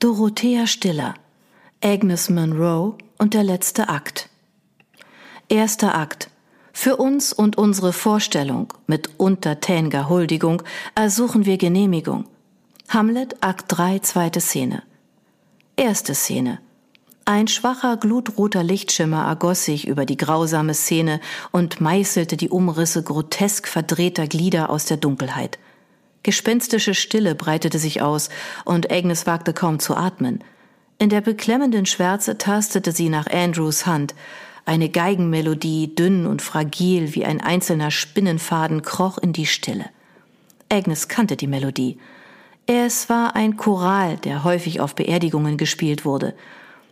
Dorothea Stiller, Agnes Monroe und der letzte Akt. Erster Akt. Für uns und unsere Vorstellung mit untertäniger Huldigung ersuchen wir Genehmigung. Hamlet, Akt 3, zweite Szene. Erste Szene. Ein schwacher, glutroter Lichtschimmer ergoss sich über die grausame Szene und meißelte die Umrisse grotesk verdrehter Glieder aus der Dunkelheit. Gespenstische Stille breitete sich aus, und Agnes wagte kaum zu atmen. In der beklemmenden Schwärze tastete sie nach Andrews Hand, eine Geigenmelodie, dünn und fragil wie ein einzelner Spinnenfaden, kroch in die Stille. Agnes kannte die Melodie. Es war ein Choral, der häufig auf Beerdigungen gespielt wurde.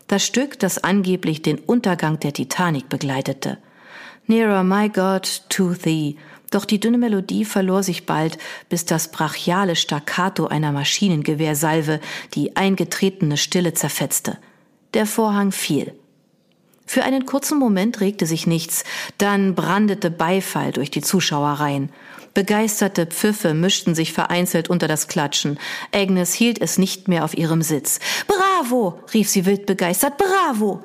Das Stück, das angeblich den Untergang der Titanic begleitete. Nearer, my God, to thee. Doch die dünne Melodie verlor sich bald, bis das brachiale Staccato einer Maschinengewehrsalve die eingetretene Stille zerfetzte. Der Vorhang fiel. Für einen kurzen Moment regte sich nichts, dann brandete Beifall durch die Zuschauerreihen. Begeisterte Pfiffe mischten sich vereinzelt unter das Klatschen. Agnes hielt es nicht mehr auf ihrem Sitz. Bravo! rief sie wild begeistert. Bravo!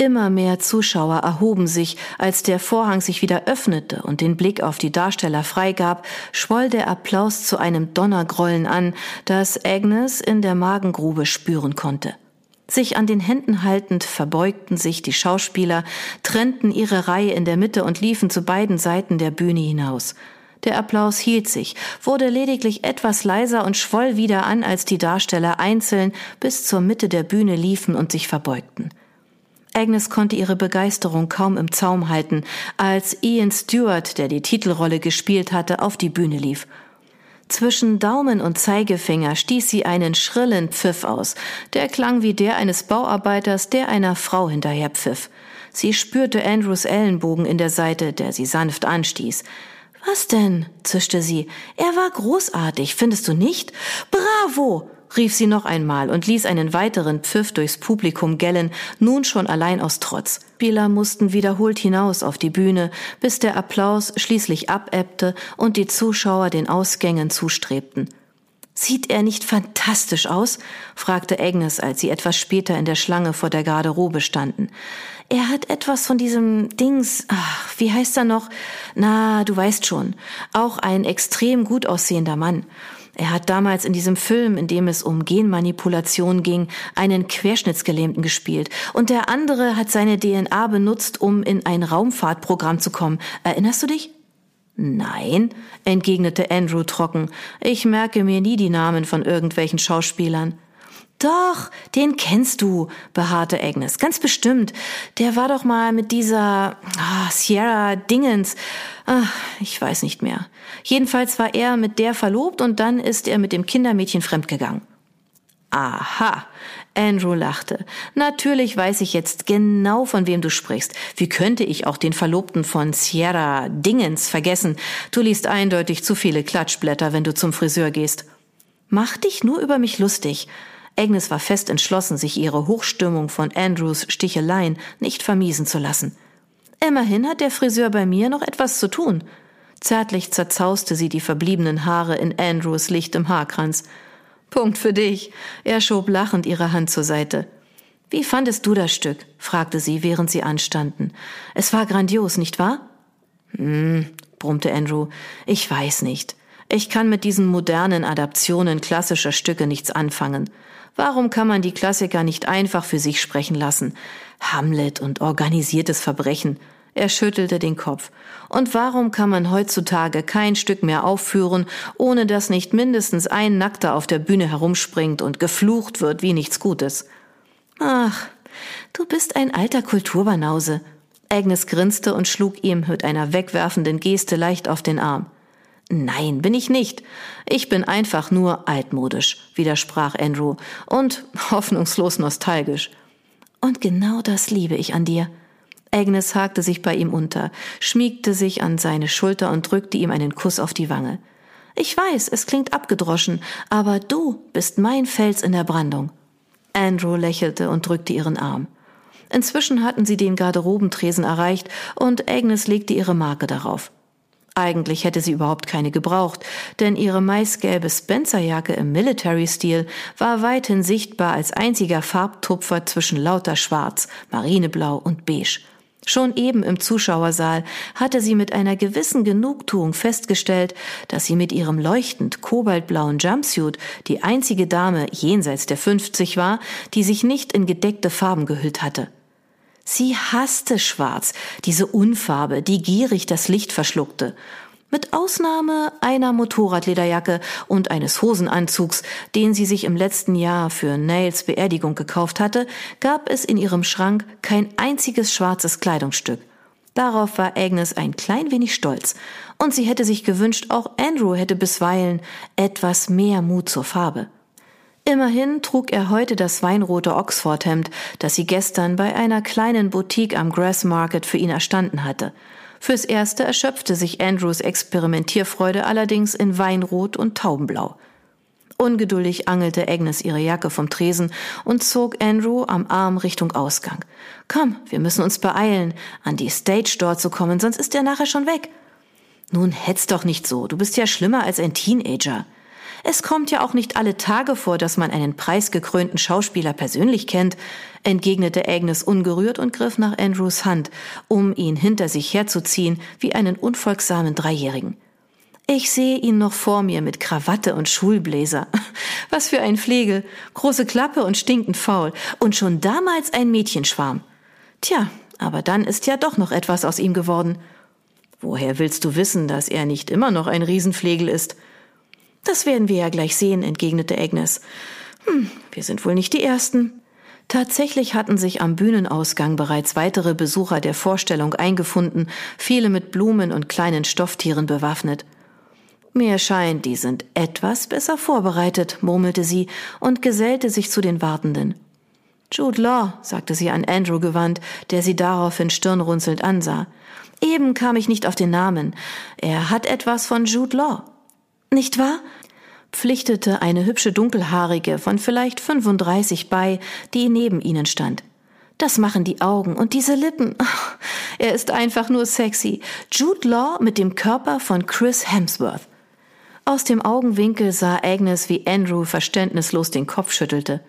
Immer mehr Zuschauer erhoben sich, als der Vorhang sich wieder öffnete und den Blick auf die Darsteller freigab, schwoll der Applaus zu einem Donnergrollen an, das Agnes in der Magengrube spüren konnte. Sich an den Händen haltend verbeugten sich die Schauspieler, trennten ihre Reihe in der Mitte und liefen zu beiden Seiten der Bühne hinaus. Der Applaus hielt sich, wurde lediglich etwas leiser und schwoll wieder an, als die Darsteller einzeln bis zur Mitte der Bühne liefen und sich verbeugten. Agnes konnte ihre Begeisterung kaum im Zaum halten, als Ian Stewart, der die Titelrolle gespielt hatte, auf die Bühne lief. Zwischen Daumen und Zeigefinger stieß sie einen schrillen Pfiff aus. Der klang wie der eines Bauarbeiters, der einer Frau hinterher pfiff. Sie spürte Andrews Ellenbogen in der Seite, der sie sanft anstieß. Was denn? zischte sie. Er war großartig, findest du nicht? Bravo! Rief sie noch einmal und ließ einen weiteren Pfiff durchs Publikum gellen, nun schon allein aus Trotz. Spieler mussten wiederholt hinaus auf die Bühne, bis der Applaus schließlich abebbte und die Zuschauer den Ausgängen zustrebten. Sieht er nicht fantastisch aus? fragte Agnes, als sie etwas später in der Schlange vor der Garderobe standen. Er hat etwas von diesem Dings, ach, wie heißt er noch? Na, du weißt schon. Auch ein extrem gut aussehender Mann. Er hat damals in diesem Film, in dem es um Genmanipulation ging, einen Querschnittsgelähmten gespielt. Und der andere hat seine DNA benutzt, um in ein Raumfahrtprogramm zu kommen. Erinnerst du dich? Nein, entgegnete Andrew trocken. Ich merke mir nie die Namen von irgendwelchen Schauspielern. Doch, den kennst du, beharrte Agnes. Ganz bestimmt. Der war doch mal mit dieser ah, Sierra Dingens. Ach, ich weiß nicht mehr. Jedenfalls war er mit der verlobt und dann ist er mit dem Kindermädchen fremdgegangen. Aha. Andrew lachte. Natürlich weiß ich jetzt genau, von wem du sprichst. Wie könnte ich auch den Verlobten von Sierra Dingens vergessen? Du liest eindeutig zu viele Klatschblätter, wenn du zum Friseur gehst. Mach dich nur über mich lustig. Agnes war fest entschlossen, sich ihre Hochstimmung von Andrews Sticheleien nicht vermiesen zu lassen. Immerhin hat der Friseur bei mir noch etwas zu tun. Zärtlich zerzauste sie die verbliebenen Haare in Andrews lichtem Haarkranz. Punkt für dich. Er schob lachend ihre Hand zur Seite. Wie fandest du das Stück? fragte sie, während sie anstanden. Es war grandios, nicht wahr? Hm, brummte Andrew. Ich weiß nicht. Ich kann mit diesen modernen Adaptionen klassischer Stücke nichts anfangen. Warum kann man die Klassiker nicht einfach für sich sprechen lassen? Hamlet und organisiertes Verbrechen. Er schüttelte den Kopf. Und warum kann man heutzutage kein Stück mehr aufführen, ohne dass nicht mindestens ein Nackter auf der Bühne herumspringt und geflucht wird wie nichts Gutes? Ach, du bist ein alter Kulturbanause. Agnes grinste und schlug ihm mit einer wegwerfenden Geste leicht auf den Arm. Nein, bin ich nicht. Ich bin einfach nur altmodisch, widersprach Andrew, und hoffnungslos nostalgisch. Und genau das liebe ich an dir. Agnes hakte sich bei ihm unter, schmiegte sich an seine Schulter und drückte ihm einen Kuss auf die Wange. Ich weiß, es klingt abgedroschen, aber du bist mein Fels in der Brandung. Andrew lächelte und drückte ihren Arm. Inzwischen hatten sie den Garderobentresen erreicht und Agnes legte ihre Marke darauf. Eigentlich hätte sie überhaupt keine gebraucht, denn ihre maisgelbe Spencerjacke im Military-Stil war weithin sichtbar als einziger Farbtupfer zwischen lauter Schwarz, Marineblau und Beige. Schon eben im Zuschauersaal hatte sie mit einer gewissen Genugtuung festgestellt, dass sie mit ihrem leuchtend kobaltblauen Jumpsuit die einzige Dame jenseits der 50 war, die sich nicht in gedeckte Farben gehüllt hatte. Sie hasste Schwarz, diese Unfarbe, die gierig das Licht verschluckte, mit Ausnahme einer Motorradlederjacke und eines Hosenanzugs, den sie sich im letzten Jahr für Nails Beerdigung gekauft hatte, gab es in ihrem Schrank kein einziges schwarzes Kleidungsstück. Darauf war Agnes ein klein wenig stolz, und sie hätte sich gewünscht, auch Andrew hätte bisweilen etwas mehr Mut zur Farbe. Immerhin trug er heute das weinrote Oxfordhemd, das sie gestern bei einer kleinen Boutique am Grass Market für ihn erstanden hatte – Fürs Erste erschöpfte sich Andrews Experimentierfreude allerdings in Weinrot und Taubenblau. Ungeduldig angelte Agnes ihre Jacke vom Tresen und zog Andrew am Arm Richtung Ausgang. Komm, wir müssen uns beeilen, an die Stage dort zu kommen, sonst ist er nachher schon weg. Nun hetz doch nicht so, du bist ja schlimmer als ein Teenager. Es kommt ja auch nicht alle Tage vor, dass man einen preisgekrönten Schauspieler persönlich kennt, entgegnete Agnes ungerührt und griff nach Andrews Hand, um ihn hinter sich herzuziehen wie einen unfolgsamen Dreijährigen. Ich sehe ihn noch vor mir mit Krawatte und Schulbläser. Was für ein Flegel, große Klappe und stinkend faul und schon damals ein Mädchenschwarm. Tja, aber dann ist ja doch noch etwas aus ihm geworden. Woher willst du wissen, dass er nicht immer noch ein Riesenflegel ist? Das werden wir ja gleich sehen, entgegnete Agnes. Hm, wir sind wohl nicht die Ersten. Tatsächlich hatten sich am Bühnenausgang bereits weitere Besucher der Vorstellung eingefunden, viele mit Blumen und kleinen Stofftieren bewaffnet. Mir scheint, die sind etwas besser vorbereitet, murmelte sie und gesellte sich zu den Wartenden. Jude Law, sagte sie an Andrew gewandt, der sie daraufhin stirnrunzelnd ansah. Eben kam ich nicht auf den Namen. Er hat etwas von Jude Law. Nicht wahr? pflichtete eine hübsche Dunkelhaarige von vielleicht 35 bei, die neben ihnen stand. Das machen die Augen und diese Lippen. er ist einfach nur sexy. Jude Law mit dem Körper von Chris Hemsworth. Aus dem Augenwinkel sah Agnes, wie Andrew verständnislos den Kopf schüttelte.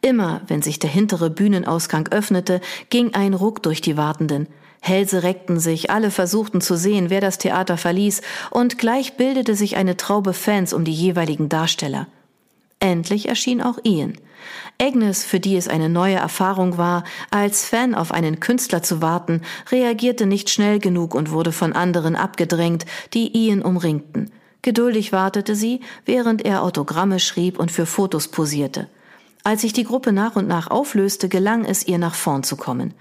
Immer, wenn sich der hintere Bühnenausgang öffnete, ging ein Ruck durch die Wartenden. Hälse reckten sich, alle versuchten zu sehen, wer das Theater verließ, und gleich bildete sich eine Traube Fans um die jeweiligen Darsteller. Endlich erschien auch Ian. Agnes, für die es eine neue Erfahrung war, als Fan auf einen Künstler zu warten, reagierte nicht schnell genug und wurde von anderen abgedrängt, die Ian umringten. Geduldig wartete sie, während er Autogramme schrieb und für Fotos posierte. Als sich die Gruppe nach und nach auflöste, gelang es ihr nach vorn zu kommen.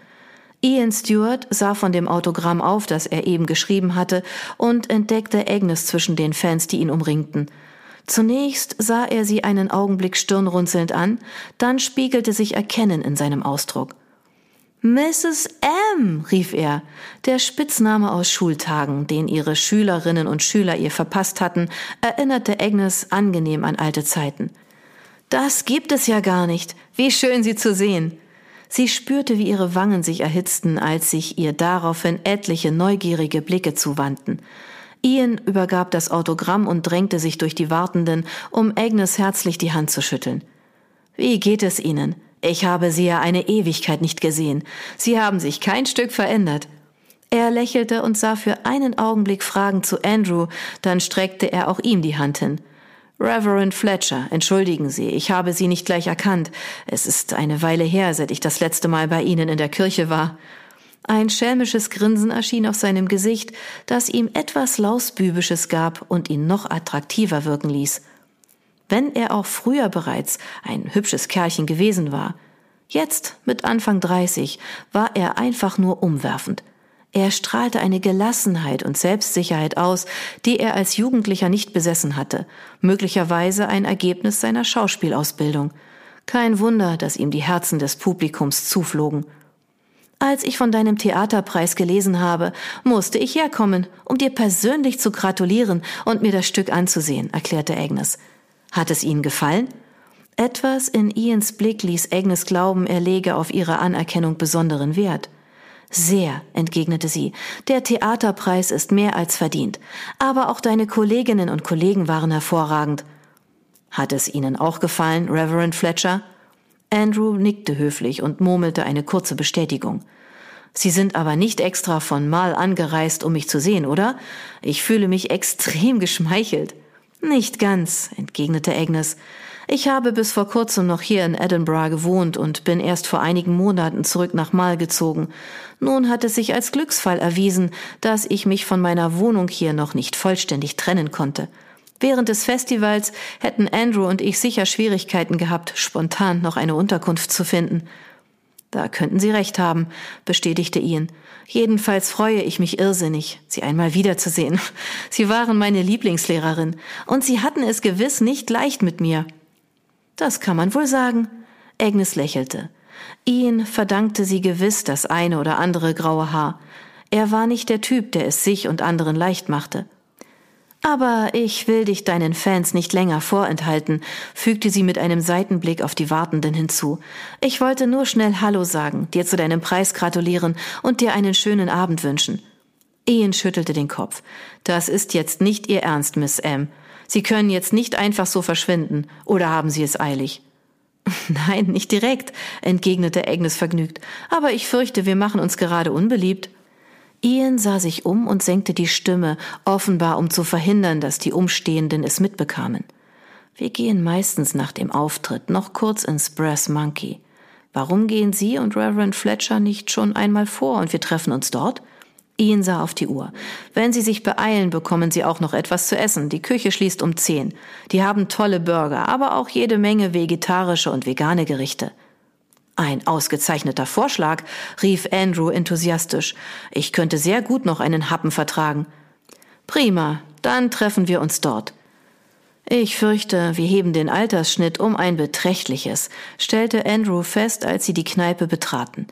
Ian Stewart sah von dem Autogramm auf, das er eben geschrieben hatte, und entdeckte Agnes zwischen den Fans, die ihn umringten. Zunächst sah er sie einen Augenblick stirnrunzelnd an, dann spiegelte sich Erkennen in seinem Ausdruck. Mrs. M, rief er, der Spitzname aus Schultagen, den ihre Schülerinnen und Schüler ihr verpasst hatten, erinnerte Agnes angenehm an alte Zeiten. Das gibt es ja gar nicht. Wie schön, Sie zu sehen. Sie spürte, wie ihre Wangen sich erhitzten, als sich ihr daraufhin etliche neugierige Blicke zuwandten. Ian übergab das Autogramm und drängte sich durch die Wartenden, um Agnes herzlich die Hand zu schütteln. Wie geht es Ihnen? Ich habe Sie ja eine Ewigkeit nicht gesehen. Sie haben sich kein Stück verändert. Er lächelte und sah für einen Augenblick fragend zu Andrew, dann streckte er auch ihm die Hand hin. Reverend Fletcher, entschuldigen Sie, ich habe Sie nicht gleich erkannt. Es ist eine Weile her, seit ich das letzte Mal bei Ihnen in der Kirche war. Ein schelmisches Grinsen erschien auf seinem Gesicht, das ihm etwas Lausbübisches gab und ihn noch attraktiver wirken ließ. Wenn er auch früher bereits ein hübsches Kerlchen gewesen war, jetzt mit Anfang dreißig war er einfach nur umwerfend – er strahlte eine Gelassenheit und Selbstsicherheit aus, die er als Jugendlicher nicht besessen hatte, möglicherweise ein Ergebnis seiner Schauspielausbildung. Kein Wunder, dass ihm die Herzen des Publikums zuflogen. Als ich von deinem Theaterpreis gelesen habe, musste ich herkommen, um dir persönlich zu gratulieren und mir das Stück anzusehen, erklärte Agnes. Hat es Ihnen gefallen? Etwas in Ians Blick ließ Agnes glauben, er lege auf ihre Anerkennung besonderen Wert. Sehr, entgegnete sie. Der Theaterpreis ist mehr als verdient. Aber auch deine Kolleginnen und Kollegen waren hervorragend. Hat es Ihnen auch gefallen, Reverend Fletcher? Andrew nickte höflich und murmelte eine kurze Bestätigung. Sie sind aber nicht extra von Mal angereist, um mich zu sehen, oder? Ich fühle mich extrem geschmeichelt. Nicht ganz, entgegnete Agnes. Ich habe bis vor kurzem noch hier in Edinburgh gewohnt und bin erst vor einigen Monaten zurück nach Mal gezogen. Nun hat es sich als Glücksfall erwiesen, dass ich mich von meiner Wohnung hier noch nicht vollständig trennen konnte. Während des Festivals hätten Andrew und ich sicher Schwierigkeiten gehabt, spontan noch eine Unterkunft zu finden. Da könnten Sie recht haben, bestätigte Ian. Jedenfalls freue ich mich irrsinnig, Sie einmal wiederzusehen. Sie waren meine Lieblingslehrerin, und Sie hatten es gewiss nicht leicht mit mir. Das kann man wohl sagen. Agnes lächelte. Ian verdankte sie gewiss das eine oder andere graue Haar. Er war nicht der Typ, der es sich und anderen leicht machte. Aber ich will dich deinen Fans nicht länger vorenthalten, fügte sie mit einem Seitenblick auf die Wartenden hinzu. Ich wollte nur schnell Hallo sagen, dir zu deinem Preis gratulieren und dir einen schönen Abend wünschen. Ian schüttelte den Kopf. Das ist jetzt nicht Ihr Ernst, Miss M. Sie können jetzt nicht einfach so verschwinden, oder haben Sie es eilig? Nein, nicht direkt, entgegnete Agnes vergnügt, aber ich fürchte, wir machen uns gerade unbeliebt. Ian sah sich um und senkte die Stimme, offenbar um zu verhindern, dass die Umstehenden es mitbekamen. Wir gehen meistens nach dem Auftritt noch kurz ins Brass Monkey. Warum gehen Sie und Reverend Fletcher nicht schon einmal vor und wir treffen uns dort? Ian sah auf die Uhr. Wenn Sie sich beeilen, bekommen Sie auch noch etwas zu essen. Die Küche schließt um zehn. Die haben tolle Burger, aber auch jede Menge vegetarische und vegane Gerichte. Ein ausgezeichneter Vorschlag, rief Andrew enthusiastisch. Ich könnte sehr gut noch einen Happen vertragen. Prima, dann treffen wir uns dort. Ich fürchte, wir heben den Altersschnitt um ein beträchtliches, stellte Andrew fest, als sie die Kneipe betraten.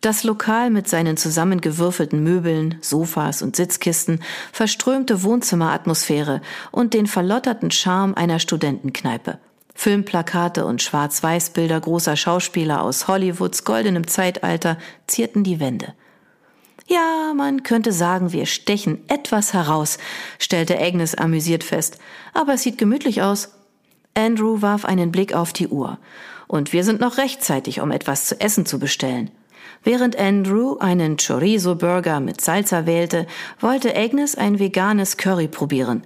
Das Lokal mit seinen zusammengewürfelten Möbeln, Sofas und Sitzkisten verströmte Wohnzimmeratmosphäre und den verlotterten Charme einer Studentenkneipe. Filmplakate und Schwarz-Weiß-Bilder großer Schauspieler aus Hollywoods goldenem Zeitalter zierten die Wände. Ja, man könnte sagen, wir stechen etwas heraus, stellte Agnes amüsiert fest, aber es sieht gemütlich aus. Andrew warf einen Blick auf die Uhr. Und wir sind noch rechtzeitig, um etwas zu essen zu bestellen. Während Andrew einen Chorizo-Burger mit Salsa wählte, wollte Agnes ein veganes Curry probieren.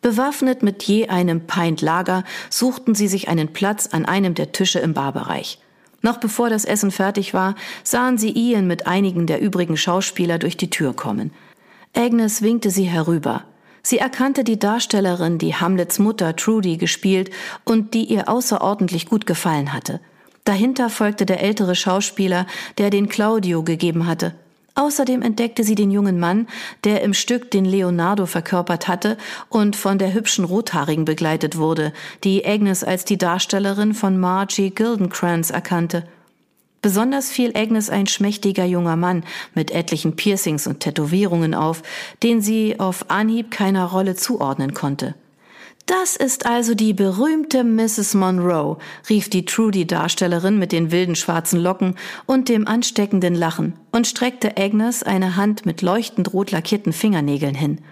Bewaffnet mit je einem Pint Lager suchten sie sich einen Platz an einem der Tische im Barbereich. Noch bevor das Essen fertig war, sahen sie Ian mit einigen der übrigen Schauspieler durch die Tür kommen. Agnes winkte sie herüber. Sie erkannte die Darstellerin, die Hamlets Mutter Trudy gespielt und die ihr außerordentlich gut gefallen hatte. Dahinter folgte der ältere Schauspieler, der den Claudio gegeben hatte. Außerdem entdeckte sie den jungen Mann, der im Stück den Leonardo verkörpert hatte und von der hübschen Rothaarigen begleitet wurde, die Agnes als die Darstellerin von Margie Gildenkrantz erkannte. Besonders fiel Agnes ein schmächtiger junger Mann mit etlichen Piercings und Tätowierungen auf, den sie auf Anhieb keiner Rolle zuordnen konnte. Das ist also die berühmte Mrs. Monroe, rief die Trudy-Darstellerin mit den wilden schwarzen Locken und dem ansteckenden Lachen und streckte Agnes eine Hand mit leuchtend rot lackierten Fingernägeln hin –